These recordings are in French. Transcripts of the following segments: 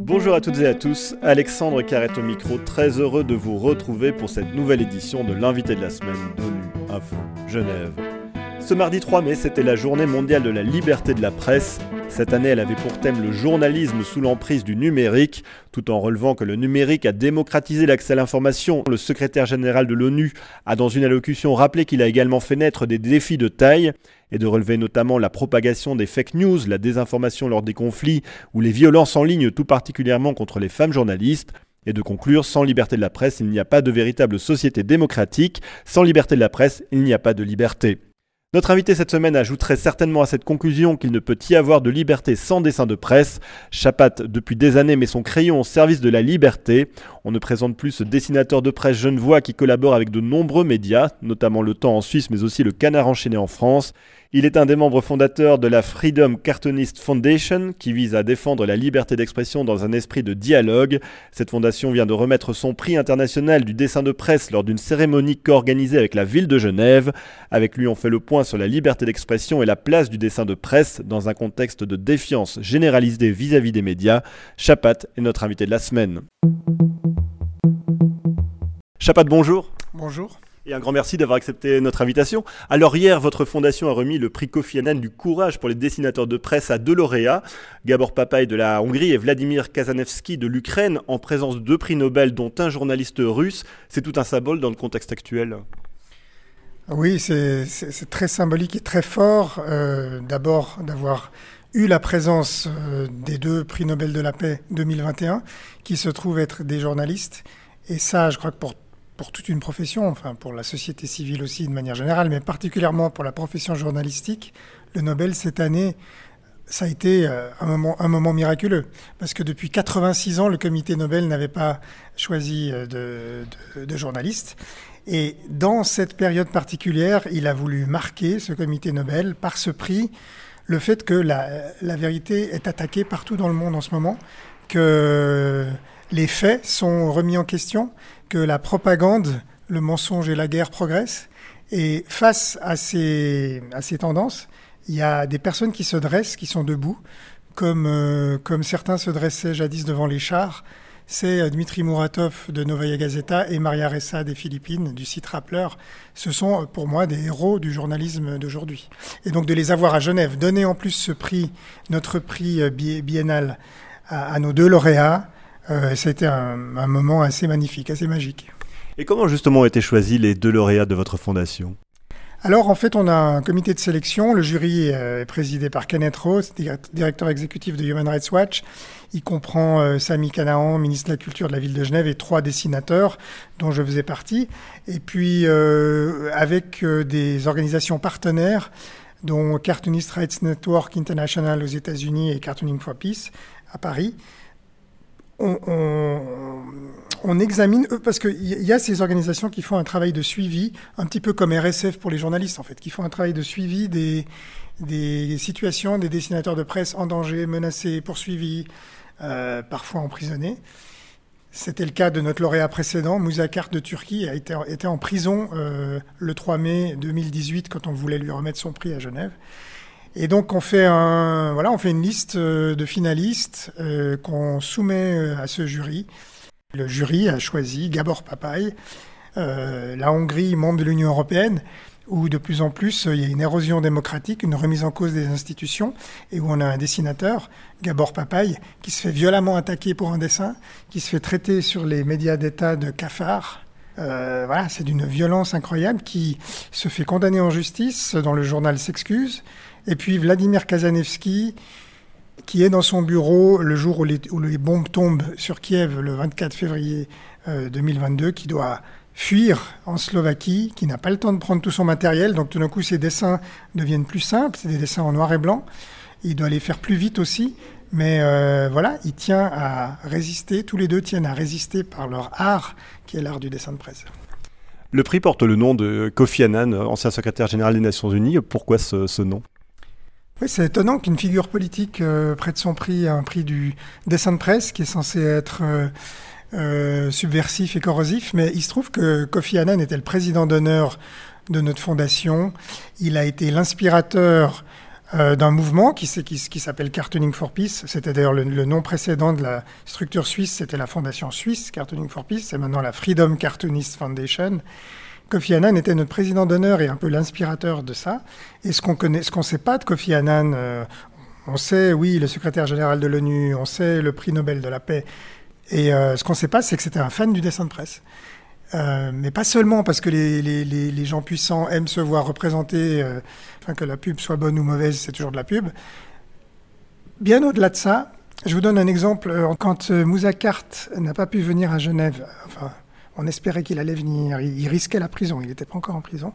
Bonjour à toutes et à tous, Alexandre Carrette au micro, très heureux de vous retrouver pour cette nouvelle édition de l'invité de la semaine d'ONU Info Genève. Ce mardi 3 mai, c'était la journée mondiale de la liberté de la presse. Cette année, elle avait pour thème le journalisme sous l'emprise du numérique, tout en relevant que le numérique a démocratisé l'accès à l'information. Le secrétaire général de l'ONU a dans une allocution rappelé qu'il a également fait naître des défis de taille et de relever notamment la propagation des fake news, la désinformation lors des conflits ou les violences en ligne, tout particulièrement contre les femmes journalistes et de conclure, sans liberté de la presse, il n'y a pas de véritable société démocratique, sans liberté de la presse, il n'y a pas de liberté. Notre invité cette semaine ajouterait certainement à cette conclusion qu'il ne peut y avoir de liberté sans dessin de presse. Chapat depuis des années met son crayon au service de la liberté. On ne présente plus ce dessinateur de presse genevois qui collabore avec de nombreux médias, notamment Le Temps en Suisse mais aussi Le Canard enchaîné en France. Il est un des membres fondateurs de la Freedom Cartoonist Foundation qui vise à défendre la liberté d'expression dans un esprit de dialogue. Cette fondation vient de remettre son prix international du dessin de presse lors d'une cérémonie co-organisée avec la ville de Genève. Avec lui, on fait le point sur la liberté d'expression et la place du dessin de presse dans un contexte de défiance généralisée vis-à-vis des médias. Chapat est notre invité de la semaine. Chapat, bonjour. Bonjour. Et un grand merci d'avoir accepté notre invitation. Alors hier, votre fondation a remis le prix Kofi Annan du courage pour les dessinateurs de presse à deux lauréats, Gabor Papaï de la Hongrie et Vladimir Kazanevski de l'Ukraine, en présence de deux prix Nobel dont un journaliste russe. C'est tout un symbole dans le contexte actuel. Oui, c'est très symbolique et très fort. Euh, D'abord d'avoir eu la présence euh, des deux prix Nobel de la paix 2021, qui se trouvent être des journalistes. Et ça, je crois que pour pour toute une profession, enfin pour la société civile aussi de manière générale, mais particulièrement pour la profession journalistique, le Nobel cette année, ça a été euh, un moment, miraculeux. Parce que depuis 86 ans, le comité Nobel n'avait pas choisi euh, de, journalistes. Et dans cette période particulière, il a voulu marquer, ce comité Nobel, par ce prix, le fait que la, la vérité est attaquée partout dans le monde en ce moment, que les faits sont remis en question, que la propagande, le mensonge et la guerre progressent. Et face à ces, à ces tendances, il y a des personnes qui se dressent, qui sont debout, comme, euh, comme certains se dressaient jadis devant les chars. C'est euh, Dmitri Muratov de Novaya Gazeta et Maria Ressa des Philippines, du site Rappler. Ce sont euh, pour moi des héros du journalisme d'aujourd'hui. Et donc de les avoir à Genève, donner en plus ce prix, notre prix biennal, à nos deux lauréats, euh, c'était un, un, moment assez magnifique, assez magique. Et comment justement ont été choisis les deux lauréats de votre fondation? Alors en fait, on a un comité de sélection. Le jury est présidé par Kenneth Rose, directeur exécutif de Human Rights Watch. Il comprend euh, Sami Canaan, ministre de la Culture de la ville de Genève, et trois dessinateurs dont je faisais partie. Et puis euh, avec euh, des organisations partenaires, dont Cartoonist Rights Network International aux États-Unis et Cartooning for Peace à Paris on, examine, euh, parce qu'il y a ces organisations qui font un travail de suivi, un petit peu comme RSF pour les journalistes en fait, qui font un travail de suivi des, des situations des dessinateurs de presse en danger, menacés, poursuivis, euh, parfois emprisonnés. C'était le cas de notre lauréat précédent, Moussa Kart de Turquie, a été, était en prison euh, le 3 mai 2018 quand on voulait lui remettre son prix à Genève. Et donc on fait un, voilà, on fait une liste euh, de finalistes euh, qu'on soumet euh, à ce jury. Le jury a choisi Gabor Papaï, euh, la Hongrie, membre de l'Union européenne, où de plus en plus il y a une érosion démocratique, une remise en cause des institutions, et où on a un dessinateur, Gabor Papaï, qui se fait violemment attaquer pour un dessin, qui se fait traiter sur les médias d'État de cafard. Euh, voilà, c'est d'une violence incroyable qui se fait condamner en justice, dans le journal s'excuse, et puis Vladimir Kazanevski, qui est dans son bureau le jour où les, bombes tombent sur Kiev le 24 février euh, 2022, qui doit fuir en Slovaquie, qui n'a pas le temps de prendre tout son matériel. Donc tout d'un coup, ses dessins deviennent plus simples, c'est des dessins en noir et blanc. Il doit les faire plus vite aussi. Mais euh, voilà, il tient à résister, tous les deux tiennent à résister par leur art, qui est l'art du dessin de presse. Le prix porte le nom de Kofi Annan, ancien secrétaire général des Nations Unies. Pourquoi ce nom? Oui, c'est étonnant qu'une figure politique euh, prête son prix à un prix du dessin de presse qui est censé être euh, euh, subversif et corrosif, mais il se trouve que Kofi Annan était le président d'honneur de notre fondation? Il a été l'inspirateur d'un mouvement qui, s'appelle Cartooning for Peace. C'était d'ailleurs le, nom précédent de la structure suisse, c'était la fondation suisse Cartooning for Peace, c'est maintenant la Freedom Cartoonist Foundation. Kofi Annan était notre président d'honneur et un peu l'inspirateur de ça. Et ce qu'on connaît, ce qu'on sait pas de Kofi Annan, euh, on sait, oui, le secrétaire général de l'ONU, on sait le prix Nobel de la paix. Et euh, ce qu'on sait pas, c'est que c'était un fan du dessin de presse. Euh, mais pas seulement parce que les, gens puissants aiment se voir représenter, enfin que la pub soit bonne ou mauvaise, c'est toujours de la pub. Bien au-delà de ça, je vous donne un exemple. Quand Moussa Kart n'a pas pu venir à Genève, on espérait qu'il allait venir. Il, risquait la prison. Il n'était pas encore en prison.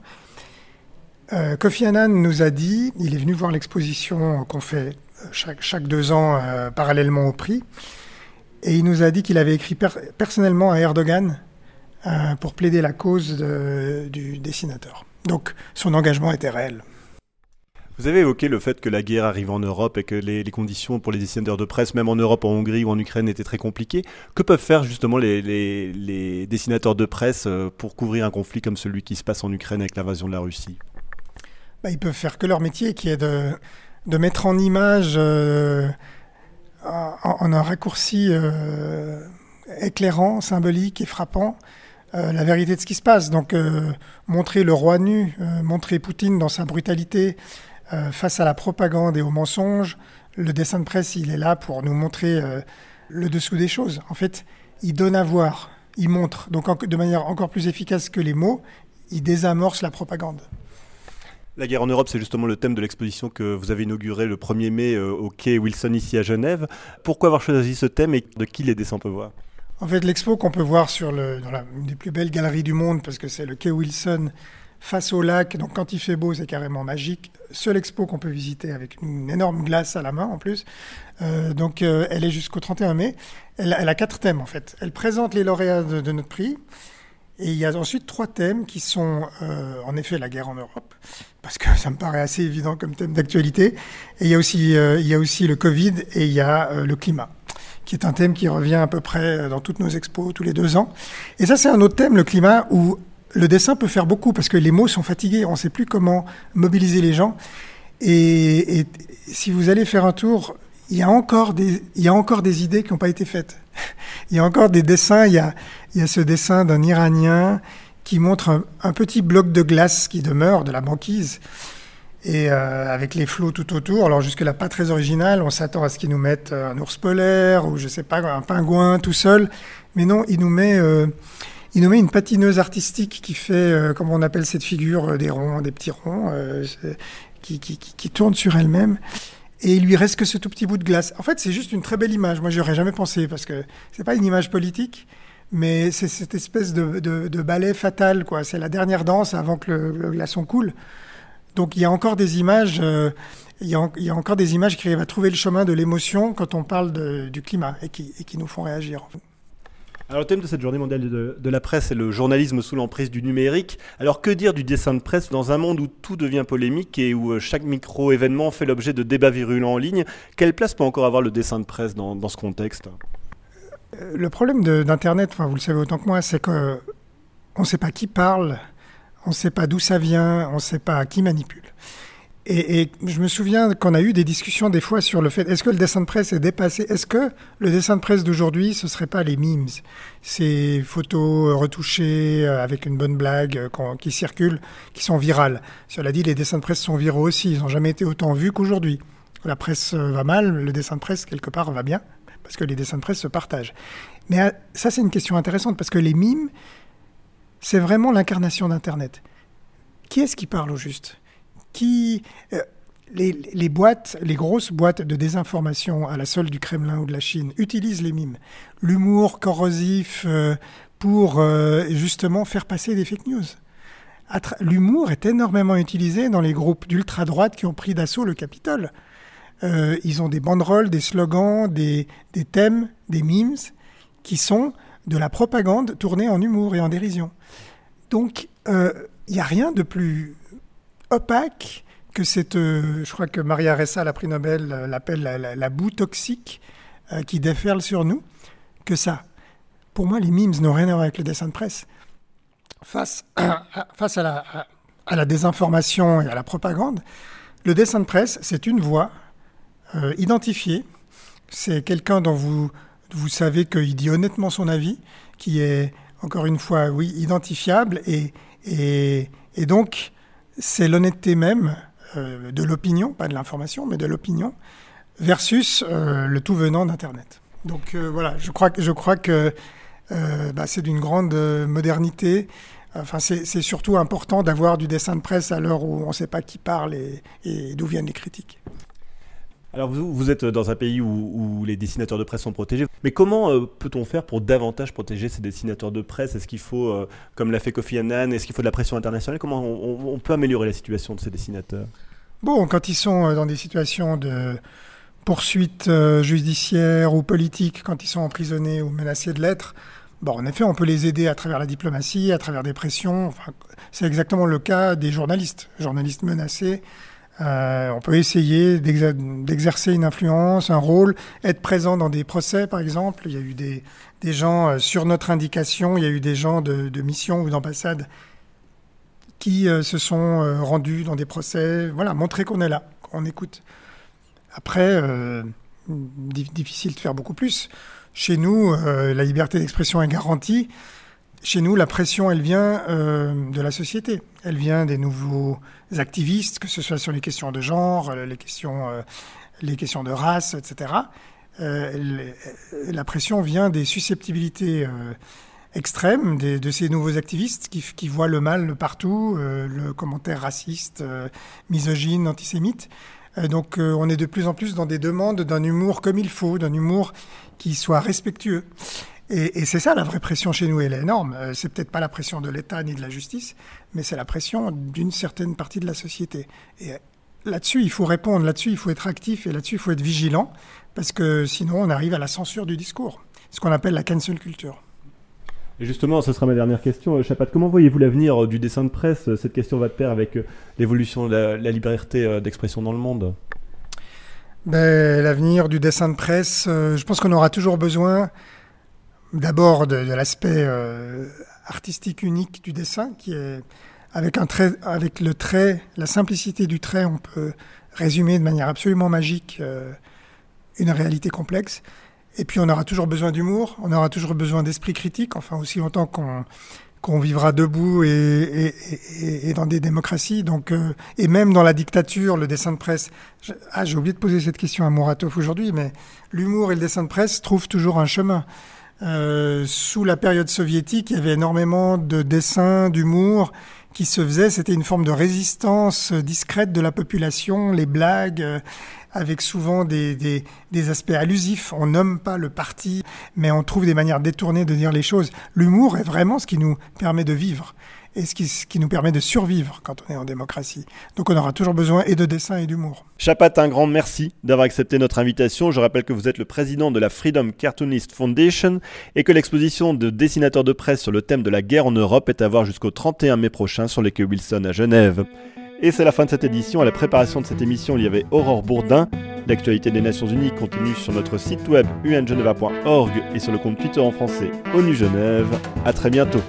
Euh, Kofi Annan nous a dit, il est venu voir l'exposition qu'on fait euh, chaque, deux ans euh, parallèlement au prix, et il nous a dit qu'il avait écrit personnellement à Erdogan pour plaider la cause du dessinateur. Donc son engagement était réel. Vous avez évoqué le fait que la guerre arrive en Europe et que les, conditions pour les dessinateurs de presse, même en Europe, en Hongrie ou en Ukraine, étaient très compliquées. Que peuvent faire justement les, dessinateurs de presse euh, pour couvrir un conflit comme celui qui se passe en Ukraine avec l'invasion de la Russie? Bah, Ils peuvent faire que leur métier, qui est de, mettre en image, euh, en, un raccourci euh, éclairant, symbolique et frappant, la vérité de ce qui se passe. Donc montrer le roi nu, montrer Poutine dans sa brutalité, euh, face à la propagande et aux mensonges, le dessin de presse, il est là pour nous montrer euh, le dessous des choses. En fait, il donne à voir, il montre, donc de manière encore plus efficace que les mots, il désamorce la propagande. La guerre en Europe, c'est justement le thème de l'exposition que vous avez inaugurée le 1er mai euh, au quai Wilson ici à Genève. Pourquoi avoir choisi ce thème et de qui les dessins peuvent voir? En fait, l'expo qu'on peut voir sur le, dans la, une des plus belles galeries du monde, parce que c'est le quai Wilson face au lac. Donc quand il fait beau, c'est carrément magique. Seule expo qu'on peut visiter avec une énorme glace à la main en plus. Euh, donc euh, elle est jusqu'au 31 mai. Elle, a quatre thèmes en fait. Elle présente les lauréats de, notre prix. Et il y a ensuite trois thèmes qui sont euh, en effet la guerre en Europe, parce que ça me paraît assez évident comme thème d'actualité. Et il y a aussi, il y a aussi le Covid et il y a le climat qui est un thème qui revient à peu près dans toutes nos expos tous les deux ans. Et ça, c'est un autre thème, le climat, où le dessin peut faire beaucoup parce que les mots sont fatigués, on ne sait plus comment mobiliser les gens. Et, si vous allez faire un tour, il y a encore des, idées qui n'ont pas été faites. il y a encore des dessins. Il y a, ce dessin d'un Iranien qui montre un, petit bloc de glace qui demeure de la banquise et euh, avec les flots tout autour. Alors jusque-là, pas très original. On s'attend à ce qu'ils nous mettent un ours polaire ou je sais pas un pingouin tout seul, mais non, il nous met euh, il une patineuse artistique qui fait, euh, comme on appelle cette figure, euh, des ronds, des petits ronds, euh, qui, qui, qui, tourne sur elle-même. Et il lui reste que ce tout petit bout de glace. En fait, c'est juste une très belle image. Moi, j'aurais jamais pensé parce que c'est pas une image politique, mais c'est cette espèce de, de, ballet fatal, quoi. C'est la dernière danse avant que le, glaçon coule. Donc, il y a encore des images. il, y a, il y, a, encore des images qui arrivent à trouver le chemin de l'émotion quand on parle du climat et qui, et qui nous font réagir. Alors le thème de cette journée mondiale de, la presse est le journalisme sous l'emprise du numérique. Alors que dire du dessin de presse dans un monde où tout devient polémique et où euh, chaque micro-événement fait l'objet de débats virulents en ligne? Quelle place peut encore avoir le dessin de presse dans, ce contexte? Euh, Le problème d'Internet, enfin, vous le savez autant que moi, c'est qu'on ne sait pas qui parle, on ne sait pas d'où ça vient, on ne sait pas qui manipule. Et, je me souviens qu'on a eu des discussions des fois sur le fait est-ce que le dessin de presse est dépassé? Est-ce que le dessin de presse d'aujourd'hui, ce serait pas les memes Ces photos retouchées euh, avec une bonne blague euh, qui circulent, qui sont virales. Cela dit, les dessins de presse sont viraux aussi. Ils n'ont jamais été autant vus qu'aujourd'hui. La presse euh, va mal, le dessin de presse, quelque part, va bien, parce que les dessins de presse se partagent. Mais ça, c'est une question intéressante, parce que les mimes, c'est vraiment l'incarnation d'Internet. Qui est-ce qui parle au juste? Euh, les, boîtes, les grosses boîtes de désinformation à la solde du Kremlin ou de la Chine utilisent les mimes, l'humour corrosif euh, pour euh, justement faire passer des fake news. L'humour est énormément utilisé dans les groupes d'ultra-droite qui ont pris d'assaut le Capitole. ils ont des banderoles, des slogans, des, des thèmes, des memes qui sont de la propagande tournée en humour et en dérision. Donc, il n'y a rien de plus opaque que cette, euh, je crois que Maria Ressa, la prix Nobel, euh, l'appelle la, boue toxique euh, qui déferle sur nous, que ça. Pour moi, les memes n'ont rien à voir avec le dessin de presse. Face à, face à, la, à, la, désinformation et à la propagande, Le dessin de presse, c'est une voix identifiée. C'est quelqu'un dont vous, vous savez qu'il dit honnêtement son avis, qui est, encore une fois, oui, identifiable. Et, et, et donc, c'est l'honnêteté même euh, de l'opinion, pas de l'information, mais de l'opinion, versus euh, le tout venant d'Internet. Donc euh, voilà, je crois, je crois que bah, c'est d'une grande modernité. Enfin, c'est surtout important d'avoir du dessin de presse à l'heure où on ne sait pas qui parle et, d'où viennent les critiques. Alors vous, vous, êtes dans un pays où, les dessinateurs de presse sont protégés, mais comment peut-on faire pour davantage protéger ces dessinateurs de presse? Est-ce qu'il faut, comme l'a fait Kofi Annan, est-ce qu'il faut de la pression internationale? Comment on, peut améliorer la situation de ces dessinateurs? Bon, quand ils sont dans des situations de poursuites euh, judiciaires ou politiques, quand ils sont emprisonnés ou menacés de l'être, bon, en effet, on peut les aider à travers la diplomatie, à travers des pressions. C'est exactement le cas des journalistes, journalistes menacés. Euh, on peut essayer d'exercer une influence, un rôle, être présent dans des procès, par exemple. Il y a eu des, gens euh, sur notre indication, il y a eu des gens de, mission ou d'ambassade qui se sont rendus dans des procès. Voilà, montrer qu'on est là, qu'on écoute. Après, euh, difficile de faire beaucoup plus. Chez nous, euh, la liberté d'expression est garantie. Chez nous, la pression, elle vient euh, de la société. Elle vient des nouveaux activistes, que ce soit sur les questions de genre, les questions, les questions de race, etc. la pression vient des susceptibilités extrêmes de ces nouveaux activistes qui, qui, voient le mal partout, le commentaire raciste, misogyne, antisémite. Euh, donc euh, on est de plus en plus dans des demandes d'un humour comme il faut, d'un humour qui soit respectueux. Et, c'est ça la vraie pression chez nous, elle est énorme. Euh, c'est peut-être pas la pression de l'État ni de la justice, mais c'est la pression d'une certaine partie de la société. Et là-dessus, il faut répondre, là-dessus, il faut être actif et là-dessus, il faut être vigilant, parce que sinon, on arrive à la censure du discours, ce qu'on appelle la cancel culture. Et justement, ce sera ma dernière question. Euh, Chapat, comment voyez-vous l'avenir euh, du dessin de presse Cette question va de pair avec euh, l'évolution de la, liberté d'expression dans le monde? Ben, l'avenir du dessin de presse, je pense qu'on aura toujours besoin d'abord de, l'aspect artistique unique du dessin, qui est avec, le trait, la simplicité du trait, on peut résumer de manière absolument magique une réalité complexe. Et puis on aura toujours besoin d'humour, on aura toujours besoin d'esprit critique, enfin aussi longtemps qu'on qu'on vivra debout et, dans des démocraties. Donc, euh, et même dans la dictature, le dessin de presse. ah, j'ai oublié de poser cette question à Muratov aujourd'hui, mais l'humour et le dessin de presse trouvent toujours un chemin. Euh, sous la période soviétique, il y avait énormément de dessins, d'humour qui se faisaient. C'était une forme de résistance discrète de la population, les blagues, euh, avec souvent des, des, des, aspects allusifs. On nomme pas le parti, mais on trouve des manières détournées de dire les choses. L'humour est vraiment ce qui nous permet de vivre et ce qui, nous permet de survivre quand on est en démocratie. Donc on aura toujours besoin et de dessin et d'humour. Chapat, un grand merci d'avoir accepté notre invitation. Je rappelle que vous êtes le président de la Freedom Cartoonist Foundation et que l'exposition de dessinateurs de presse sur le thème de la guerre en Europe est à voir jusqu'au 31 mai prochain sur les quais Wilson à Genève. Et c'est la fin de cette édition. À la préparation de cette émission, il y avait Aurore Bourdin. L'actualité des Nations Unies continue sur notre site web ungeneva.org et sur le compte Twitter en français ONU Genève. À très bientôt.